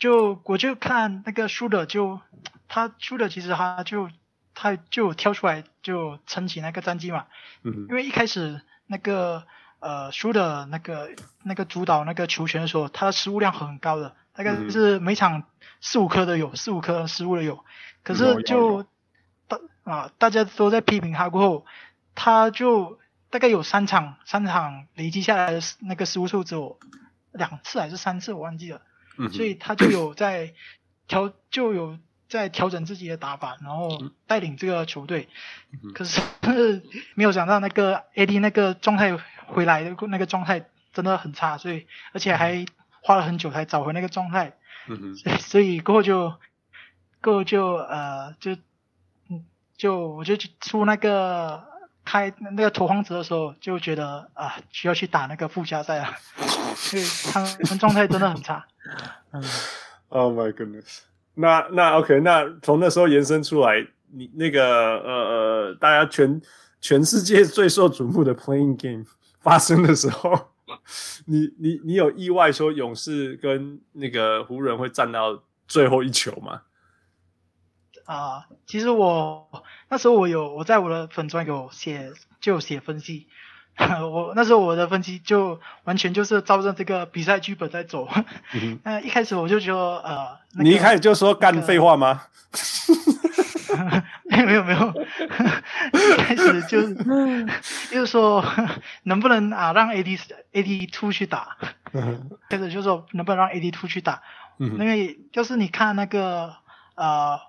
就我就看那个输的就。他输的其实他就他就跳出来就撑起那个战绩嘛，嗯，因为一开始那个呃输的那个那个主导那个球权的时候，他的失误量很高的，大概是每场四五颗都有，四五颗失误的有，可是就大啊大家都在批评他过后，他就大概有三场三场累积下来的那个失误数只有两次还是三次我忘记了，所以他就有在调就有。在调整自己的打法，然后带领这个球队。嗯、可是没有想到那个 AD 那个状态回来的那个状态真的很差，所以而且还花了很久才找回那个状态。所以 所以过后就过后就呃就嗯就我就出那个开那个拓荒者的时候就觉得啊需要去打那个附加赛啊，所以他们状态真的很差。嗯，Oh my goodness。那那 OK，那从那时候延伸出来，你那个呃呃，大家全全世界最受瞩目的 Playing Game 发生的时候，你你你有意外说勇士跟那个湖人会战到最后一球吗？啊，其实我那时候我有我在我的粉专有写就有写分析。我那时候我的分析就完全就是照着这个比赛剧本在走。嗯，那一开始我就觉得呃，那个、你一开始就说干废话吗？没有没有没有，一开始就就是说能不能啊让 AD AD two 去打，开始就是说能不能让 AD two 去打，嗯、哼因为就是你看那个呃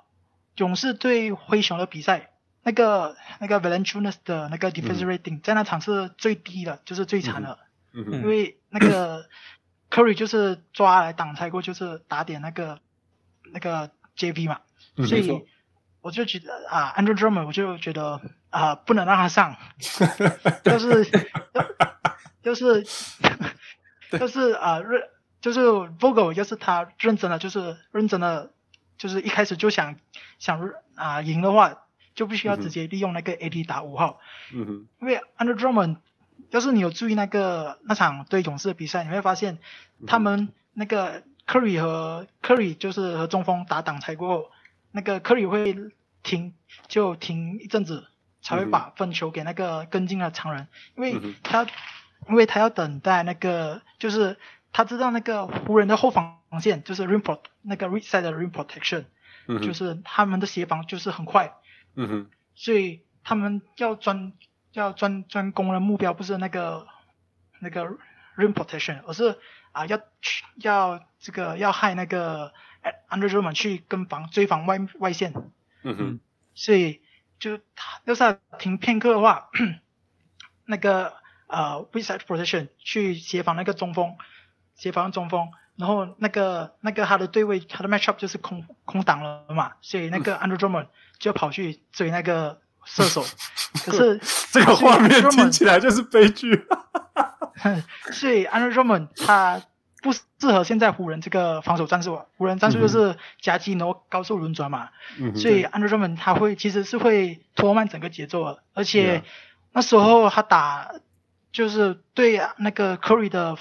勇士对灰熊的比赛。那个那个 Valentunas 的那个 defense rating、嗯、在那场是最低的，就是最惨的。嗯。嗯、因为那个 Curry 就是抓来挡拆过，就是打点那个那个 JV 嘛，嗯、所以我就觉得啊，Andrew Drummond 我就觉得啊，不能让他上，就是就是 就是啊认就是 Vogel 要是他认真的，就是认真的，就是一开始就想想啊赢的话。就必须要直接利用那个 AD 打五号，嗯哼，因为 Andre Drummond 要是你有注意那个那场对勇士的比赛，你会发现他们那个 Curry 和 Curry 就是和中锋打挡拆过后，那个 Curry 会停就停一阵子，才会把分球给那个跟进的常人，因为他因为他要等待那个就是他知道那个湖人的后防线就是 rim pro 那个 reset 的 rim protection，就是他们的协防就是很快，嗯哼，所以他们要专。要专专攻的目标不是那个那个 rim protection，而是啊要去要这个要害那个 Andre Drummond 去跟防追防外外线。嗯哼。所以就他要是他停片刻的话，那个呃 reset protection 去协防那个中锋，协防中锋，然后那个那个他的对位他的 matchup 就是空空档了嘛，所以那个 Andre Drummond 就跑去追那个。射手，可是这个画面听起来就是悲剧。所以 Andre Drummond 他不适合现在湖人这个防守战术啊。湖人战术就是夹击然后高速轮转嘛。嗯、所以 Andre Drummond 他会其实是会拖慢整个节奏的，而且那时候他打就是对那个 Curry 的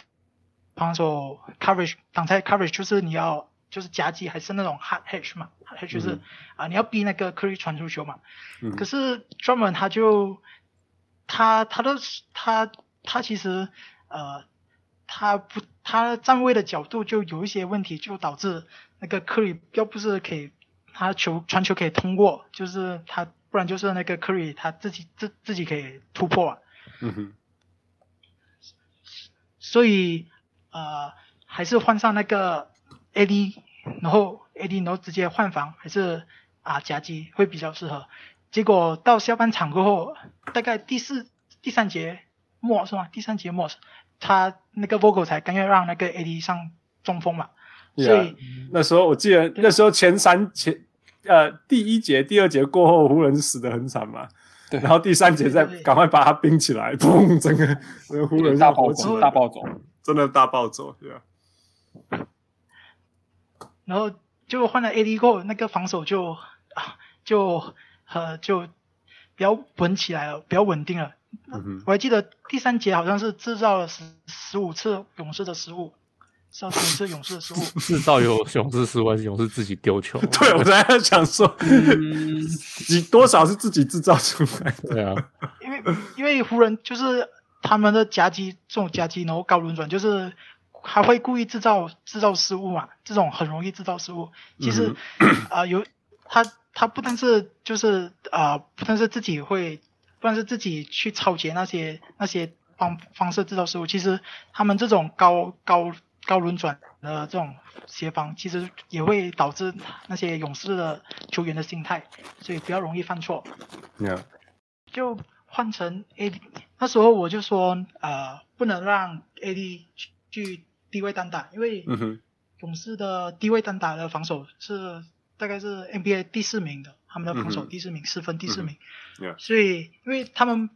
防守 coverage 挡拆 coverage 就是你要。就是夹击还是那种 hard hedge 嘛，hard hedge 就是、嗯、啊，你要逼那个 Curry 传出球嘛。嗯、可是 Drummond 他就他他的他他其实呃他不他站位的角度就有一些问题，就导致那个 Curry 要不是可以他球传球可以通过，就是他不然就是那个 Curry 他自己自自己可以突破啊。嗯哼。所以呃还是换上那个。AD，然后 AD，然后直接换防还是啊夹击会比较适合。结果到下半场过后，大概第四、第三节末是吗？第三节末，他那个 Vogel 才甘愿让那个 AD 上中锋嘛。Yeah, 所以那时候我记得那时候前三前呃第一节、第二节过后，湖人死的很惨嘛。对。然后第三节再赶快把他冰起来，砰！整个湖人大暴走，大暴走，真的大暴走，对吧？然后就换了 AD 过后，那个防守就啊就呃就比较稳起来了，比较稳定了。嗯、我还记得第三节好像是制造了十十五次勇士的失误，制造十五次勇士的失误。制造有勇士失误还是勇士自己丢球？对，我刚才想说，你、嗯、多少是自己制造出来的？对啊，因为因为湖人就是他们的夹击，这种夹击然后高轮转就是。还会故意制造制造失误嘛？这种很容易制造失误。其实，啊、有他他不但是就是啊、呃，不但是自己会，不但是自己去抄截那些那些方方式制造失误。其实他们这种高高高轮转的这种协防，其实也会导致那些勇士的球员的心态，所以比较容易犯错。Yeah. 就换成 AD，那时候我就说，呃，不能让 AD 去。低位单打，因为勇士的低位单打的防守是大概是 NBA 第四名的，他们的防守第四名，失分第四名。所以，因为他们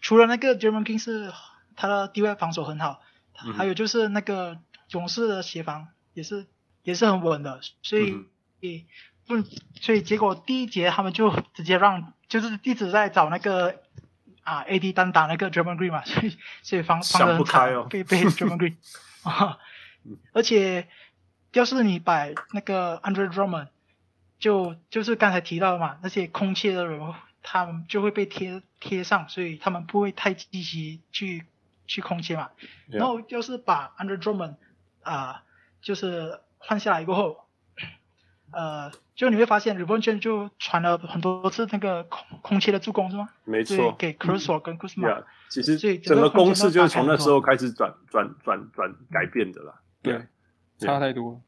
除了那个 Draymond Green 是他的低位防守很好，还有就是那个勇士的协防也是也是很稳的，所以不，所以结果第一节他们就直接让，就是一直在找那个啊 AD 单打那个 Draymond Green 嘛，所以所以防防得很惨，被被 Draymond Green。啊，而且要是你把那个 Andre Drummond 就就是刚才提到的嘛，那些空切的人，他们就会被贴贴上，所以他们不会太积极去去空切嘛。然后要是把 Andre Drummond 啊、呃，就是换下来过后，呃，就你会发现 LeBron James 就传了很多次那个空空切的助攻是吗？没错，给 Caruso 跟 Kuzma。Yeah. 其实整个攻势就是从那时候开始转转转转改变的啦，对，对差太多。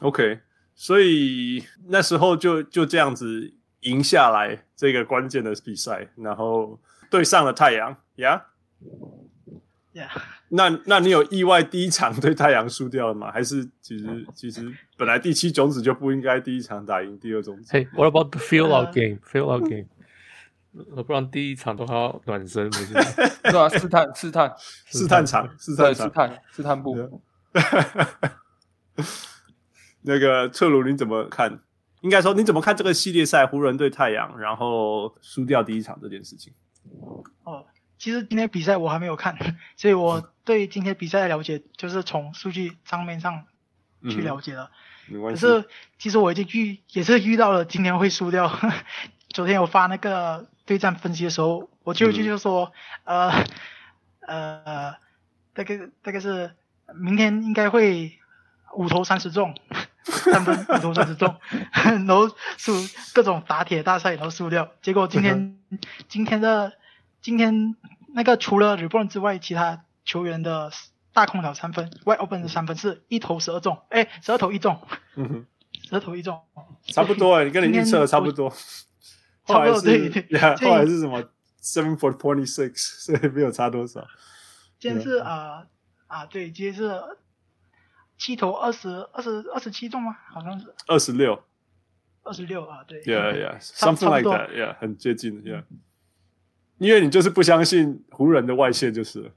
OK，所以那时候就就这样子赢下来这个关键的比赛，然后对上了太阳。Yeah? 那那你有意外第一场对太阳输掉了吗？还是其实其实本来第七种子就不应该第一场打赢第二种子？Hey，what about the feel out game？feel out game？不然第一场都还要暖身，不是？是吧？试探试探 试探场试探试探试探部。那个特鲁，你怎么看？应该说你怎么看这个系列赛湖人对太阳，然后输掉第一场这件事情？哦，其实今天比赛我还没有看，所以我对今天比赛的了解就是从数据账面上去了解了。嗯、没关系。可是其实我已经遇也是遇到了今天会输掉。昨天我发那个对战分析的时候，我就就说，嗯、呃呃，大概大概是明天应该会五投三十中，三分五投三十中，然后输各种打铁大赛然后输掉。结果今天今天的今天那个除了 LeBron 之外，其他球员的大空档三分，Wide Open 的三分是一投十二中，哎，十二投一中，嗯哼，十二投一中，差不多，你跟你预测的差不多。后来是，对后来是什么？Seven for twenty six，所以没有差多少。今天是啊啊，对，今天是七投二十二十二十七中吗？好像是二十六，二十六啊，对。Yeah yeah，something like that，yeah，很接近，yeah。因为你就是不相信湖人的外线就是了。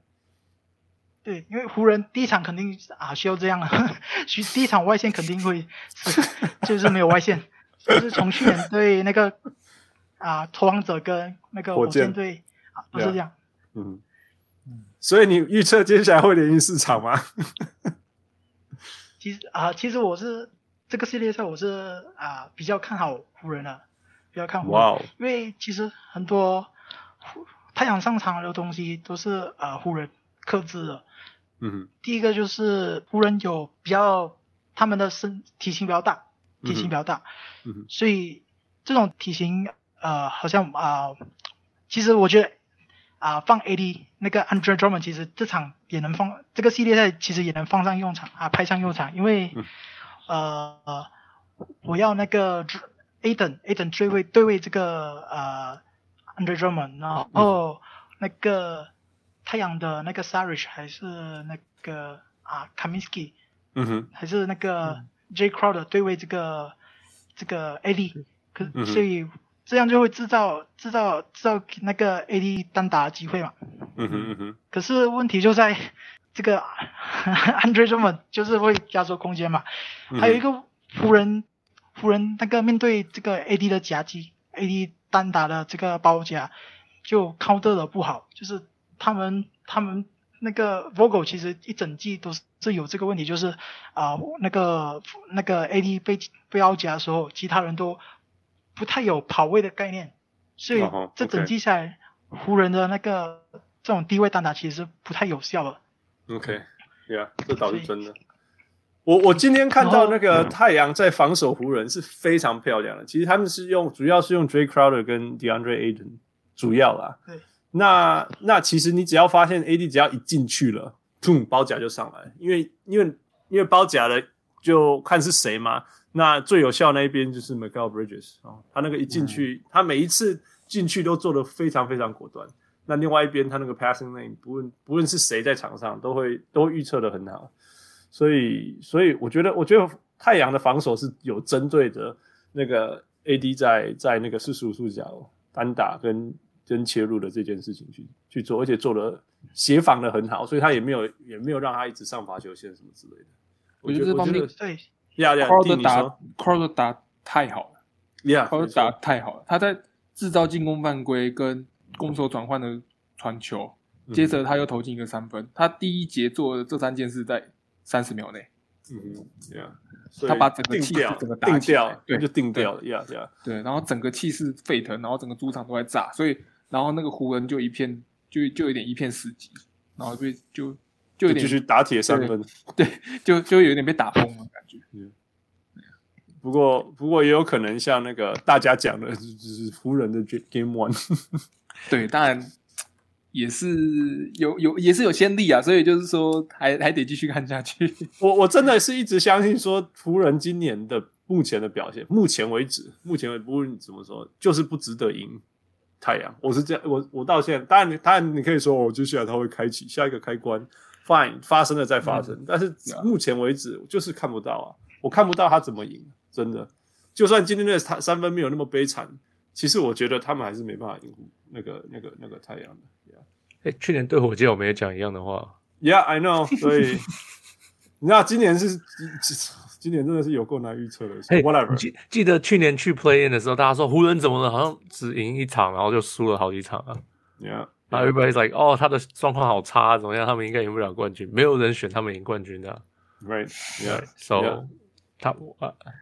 对，因为湖人第一场肯定啊需要这样啊，第一场外线肯定会是就是没有外线，就是从去年对那个。啊，拓荒者跟那个火箭队啊，都是这样。嗯，所以你预测接下来会连赢四场吗？其实啊，其实我是这个系列赛我是啊比较看好湖人的，比较看湖人。Wow 因为其实很多太阳上场的东西都是呃湖人克制的。嗯哼。第一个就是湖人有比较他们的身体型比较大，体型比较大。嗯哼。所以这种体型。呃，好像啊、呃，其实我觉得啊、呃，放 AD 那个 Andre Drummond 其实这场也能放，这个系列赛其实也能放上用场啊，派上用场，因为、嗯、呃，我要那个 Ayton Ayton 对位对位这个呃 Andre Drummond，然后那个太阳的那个 Saric 还是那个啊 Kaminsky，嗯哼，还是那个 Jay Crowder 对位这个这个 AD，可所以。嗯这样就会制造制造制造那个 AD 单打的机会嘛。嗯哼嗯哼。可是问题就在这个 Andre Drummond 就是会压缩空间嘛。还有一个湖人湖人那个面对这个 AD 的夹击，AD 单打的这个包夹就 counter 的不好，就是他们他们那个 Vogel 其实一整季都是有这个问题，就是啊、呃、那个那个 AD 被被包夹的时候，其他人都。不太有跑位的概念，所以这整季下来，湖人的那个这种低位单打其实是不太有效了。OK，yeah，这倒是真的。我我今天看到那个太阳在防守湖人是非常漂亮的。其实他们是用主要是用 Jay Crowder 跟 DeAndre Ayton 主要啦。对。那那其实你只要发现 AD 只要一进去了，砰，包夹就上来，因为因为因为包夹了就看是谁嘛。那最有效那一边就是 Mikal Bridges 啊、哦，他那个一进去，嗯、他每一次进去都做的非常非常果断。那另外一边他那个 passing lane，不论不论是谁在场上，都会都预测的很好。所以所以我觉得我觉得太阳的防守是有针对的那个 AD 在在那个四十五度角单打跟跟切入的这件事情去去做，而且做的协防的很好，所以他也没有也没有让他一直上罚球线什么之类的。我觉得这方面对。呀呀，Crowder 打 Crowder 打太好了，Yeah，Crowder 打太好了。他在制造进攻犯规跟攻守转换的传球，接着他又投进一个三分。他第一节做的这三件事在三十秒内，嗯，Yeah，他把整个气势整个打起来，对，就定掉了，Yeah，Yeah，对，然后整个气势沸腾，然后整个主场都在炸，所以然后那个湖人就一片就就有点一片死寂，然后就就。就有点继续打铁三分，对，就就有点被打崩了感觉。嗯，不过不过也有可能像那个大家讲的，就是湖人的 Game One。对，当然也是有有也是有先例啊，所以就是说还还得继续看下去。我我真的是一直相信说湖人今年的目前的表现，目前为止，目前为止不论怎么说，就是不值得赢太阳。我是这样，我我到现在，当然当然你可以说，我接下来他会开启下一个开关。Fine，发生了再发生，嗯、但是目前为止就是看不到啊，我看不到他怎么赢，真的。就算今天的他三分没有那么悲惨，其实我觉得他们还是没办法赢那个、那个、那个太阳的。哎、yeah. 欸，去年对火箭我们也讲一样的话。Yeah，I know。所以你知道今年是今年真的是有够难预测的。哎 Whatever，记记得去年去 Play In 的时候，大家说湖人怎么了？好像只赢一场，然后就输了好几场啊。Yeah。啊，everybody's like，哦，他的状况好差，怎么样？他们应该赢不了冠军，没有人选他们赢冠军的。Right，yeah，so，他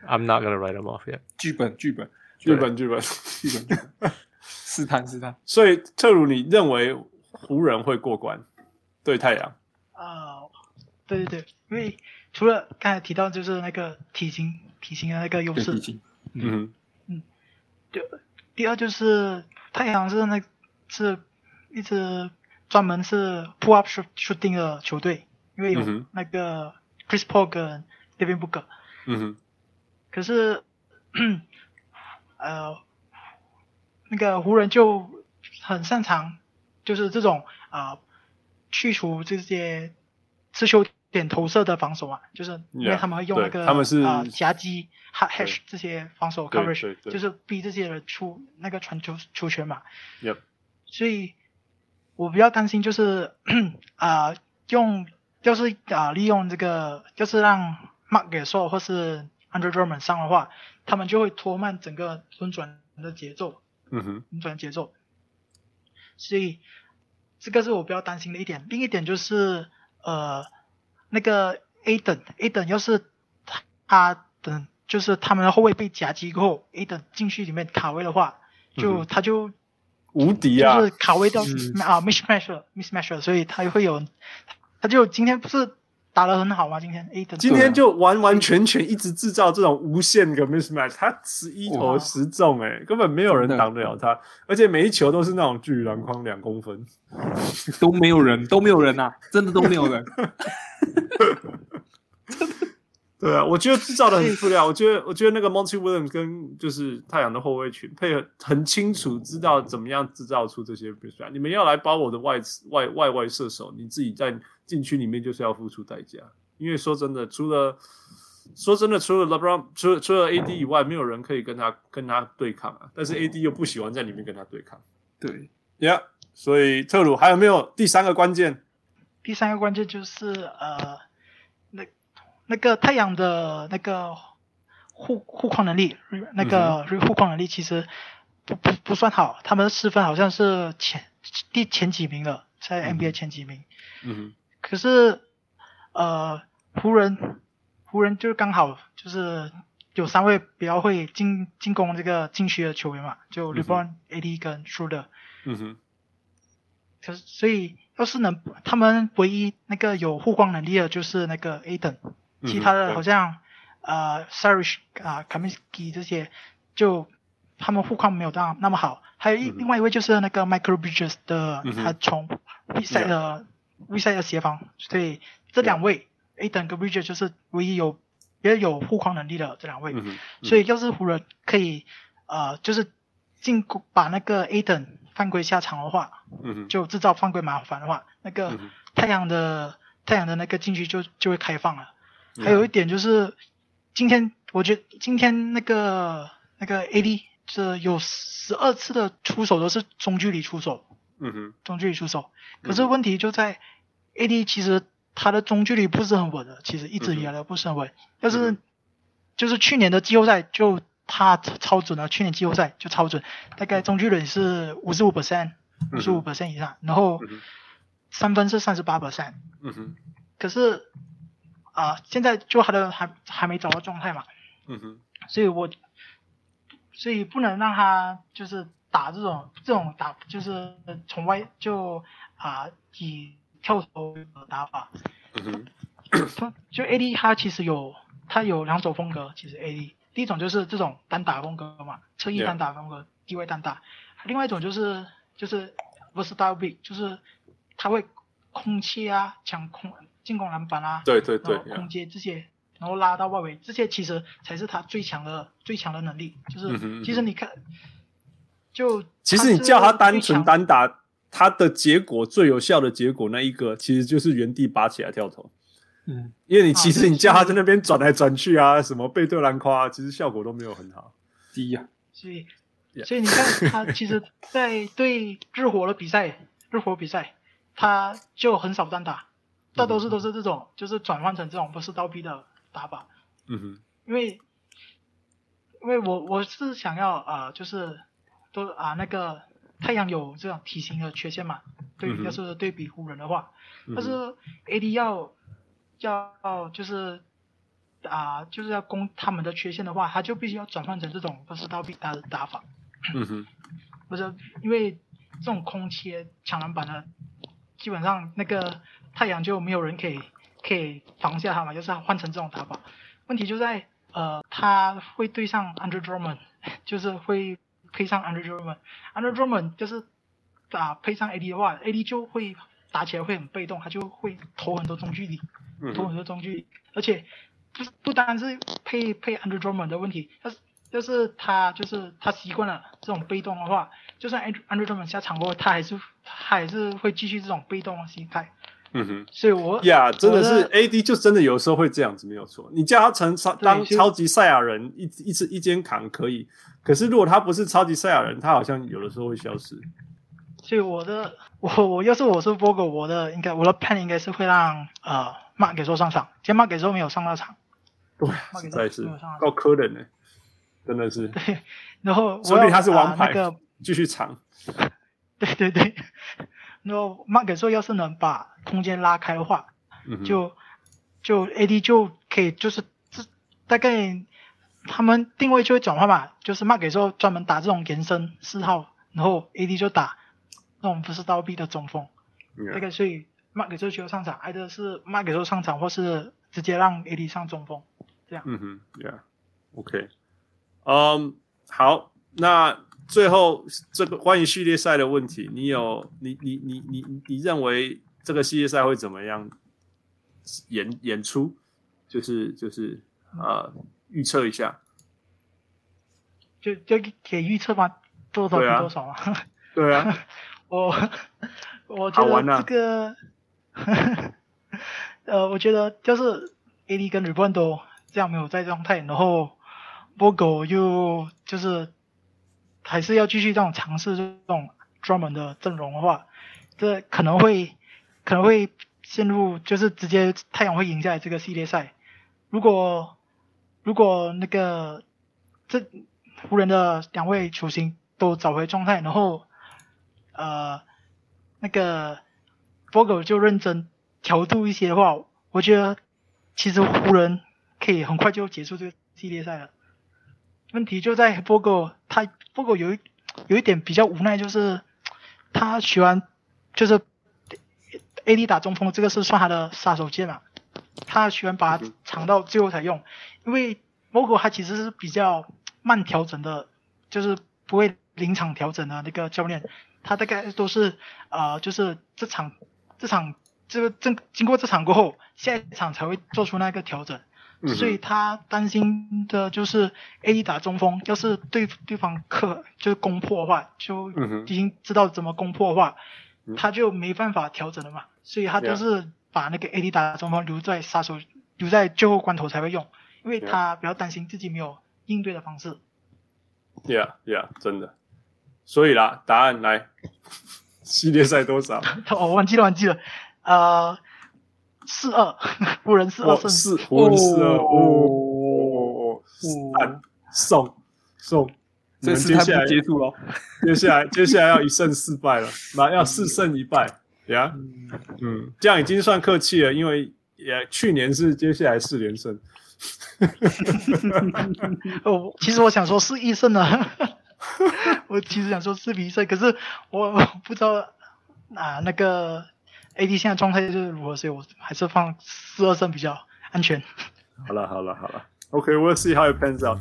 ，I'm not gonna write them off yet。剧本，剧本，剧本，剧本，剧本，试探，试探。所以特鲁，你认为湖人会过关对太阳？啊，对对对，因为除了刚才提到就是那个体型，体型的那个优势，嗯嗯，就第二就是太阳是那是。一支专门是 pull up shooting 的球队，因为有那个 Chris Paul 跟 Devin Booker。嗯哼。可是，呃，那个湖人就很擅长，就是这种啊、呃，去除这些刺球点投射的防守啊，就是因为他们会用那个他们是啊夹击 hard hash 这些防守 coverage，就是逼这些人出那个传球球权嘛。Yep. 所以。我比较担心就是啊、呃，用就是啊、呃，利用这个就是让 mark 给 soul 或是 Andre Drummond 上的话，他们就会拖慢整个轮转的节奏。嗯哼，轮转节奏。所以这个是我比较担心的一点。另一点就是呃，那个 Ayton，Ayton 要是他等就是他们的后卫被夹击过后，Ayton 进去里面卡位的话，就、嗯、他就。无敌啊！就是卡位掉、嗯、啊，mismatch，mismatch，所以他会有，他就今天不是打得很好吗？今天？A 的今天就完完全全一直制造这种无限个 mismatch，他十一投十中、欸，哎，根本没有人挡得了他，而且每一球都是那种距离篮筐两公分，都没有人，都没有人呐、啊，真的都没有人。对啊，我觉得制造的很不了。我觉得，我觉得那个 Monty Williams 跟就是太阳的后卫群配合很清楚，知道怎么样制造出这些。你们要来包我的外外外外射手，你自己在禁区里面就是要付出代价。因为说真的，除了说真的，除了 LeBron，除了除了 AD 以外，没有人可以跟他跟他对抗啊。但是 AD 又不喜欢在里面跟他对抗。对，Yeah，所以特鲁还有没有第三个关键？第三个关键就是呃。那个太阳的那个护护框能力，那个护框能力其实不不不算好，他们的失分好像是前第前几名了，在 NBA 前几名。嗯哼。可是呃湖人湖人就是刚好就是有三位比较会进进攻这个禁区的球员嘛，就 LeBron、嗯、AD 跟 Schroeder。嗯哼。可是所以要是能他们唯一那个有护框能力的就是那个 Ayton。其他的好像，嗯、呃 Sarish 啊，Kaminsky 这些，就他们护框没有那那么好。还有一、嗯、另外一位就是那个 Mikal Bridges 的，嗯、他从 V 赛的 V 赛的协防，所以这两位跟 Bridges 就是唯一有比较有护框能力的这两位。嗯、所以要是湖人可以呃，就是进攻把那个 Ayton 犯规下场的话，嗯、就制造犯规麻烦的话，那个太阳的、嗯、太阳的那个禁区就就会开放了。还有一点就是，今天我觉得今天那个那个 AD 这有十二次的出手都是中距离出手，嗯哼，中距离出手。可是问题就在 AD 其实他的中距离不是很稳的，其实一直以来都不是很稳。但是就是去年的季后赛就他超准了，去年季后赛就超准，大概中距离是五十五 percent，五十五 percent 以上，然后三分是三十八 percent，嗯哼，可是。啊、呃，现在就他的还还没找到状态嘛，嗯哼，所以我所以不能让他就是打这种这种打就是从外就啊、呃、以跳投的打法，嗯哼，就 AD 他其实有他有两种风格，其实 AD 第一种就是这种单打风格嘛，侧翼单打风格，低位单打，另外一种就是就是 versatile big，就是他会空切啊抢空。进攻篮板啊，对对对，空接这些，然后拉到外围，这些其实才是他最强的最强的能力。就是、嗯、其实你看，就其实你叫他单纯单打，他的结果最有效的结果那一个，其实就是原地拔起来跳投。嗯，因为你其实你叫他在那边转来转去啊，什么背对篮筐啊，其实效果都没有很好。低呀、啊，所以所以你看他其实，在对日火的比赛，日火比赛他就很少单打。大多数都是这种，就是转换成这种不是倒逼的打法。嗯哼，因为，因为我我是想要啊、呃，就是都啊那个太阳有这种体型的缺陷嘛，对，要是对比湖人的话，嗯、但是 AD 要要就是啊、呃，就是要攻他们的缺陷的话，他就必须要转换成这种不是刀比他的打法。嗯哼，不是因为这种空切抢篮板的，基本上那个太阳就没有人可以可以防下他嘛，就是换成这种打法。问题就在呃，他会对上 Andre Drummond，就是会配上 Andre Drummond，Andre Drummond 就是打配上 AD 的话，AD 就会打起来会很被动，他就会投很多中距离，投很多中距离，而且不不单是配配 Andre Drummond 的问题，但是就是他就是他习惯了这种被动的话，就算 Andre Drummond 下场过后，他还是他还是会继续这种被动的心态。嗯哼，所以我呀，yeah, 真的是 AD 就真的有时候会这样子，没有错。你叫他成超当超级赛亚人，一一次一肩扛可以，可是如果他不是超级赛亚人，他好像有的时候会消失。所以我的我我要是我是波哥，我的应该我的 plan 应该是会让呃 Marc Gasol 上场，今天 Marc Gasol 没有上到场，对，实在是够磕的呢，真的是。对，然后所以他是王牌，呃那个、继续长。对对对。然后 Marc Gasol 要是能把空间拉开的话，嗯、就就 AD 就可以就是这大概他们定位就会转换嘛，就是 Marc Gasol 专门打这种延伸四号，然后 AD 就打那种不是刀臂的中锋。Yeah. 大概所以 Marc Gasol 需要上场，挨的是 Marc Gasol 上场，或是直接让 AD 上中锋，这样。嗯哼，Yeah，OK，嗯，好，那。最后，这个关于系列赛的问题，你有你你你你你认为这个系列赛会怎么样演演出？就是就是呃，预测一下。就就可以预测吗？多少比多少啊？对啊。我我觉得这个，呃，我觉得就是 AD 跟 LeBron 都这样没有在状态，然后波狗又就是。还是要继续这种尝试这种专门的阵容的话，这可能会可能会陷入就是直接太阳会赢下来这个系列赛。如果如果那个这湖人的两位球星都找回状态，然后呃那个博格就认真调度一些的话，我觉得其实湖人可以很快就结束这个系列赛了。问题就在波哥，他波哥有一有一点比较无奈，就是他喜欢就是 AD 打中锋，这个是算他的杀手锏嘛，他喜欢把它藏到最后才用，因为波哥他其实是比较慢调整的，就是不会临场调整的那个教练，他大概都是呃就是这场这场这个正经过这场过后，下一场才会做出那个调整。所以他担心的就是 AD 打中锋，要是对对方克就是攻破的话，就已经知道怎么攻破的话，他就没办法调整了嘛。所以他都是把那个 AD 打中锋留在杀手，留在最后关头才会用，因为他比较担心自己没有应对的方式。Yeah, yeah，真的。所以啦，答案来，系列赛多少？我忘记了，忘记了，呃。四二，湖人四二胜四，湖人四二，哦哦哦，三送送，这次接下来结束了，接下来接下来要一胜四败了，那要四胜一败呀，嗯，这样已经算客气了，因为也去年是接下来四连胜，哦，其实我想说四一胜呢，我其实想说四比一胜，可是我不知道啊那个。AD 现在状态就是如何，所以我还是放四二阵比较安全。好了，好了，好了，OK，we'll see how it pans out。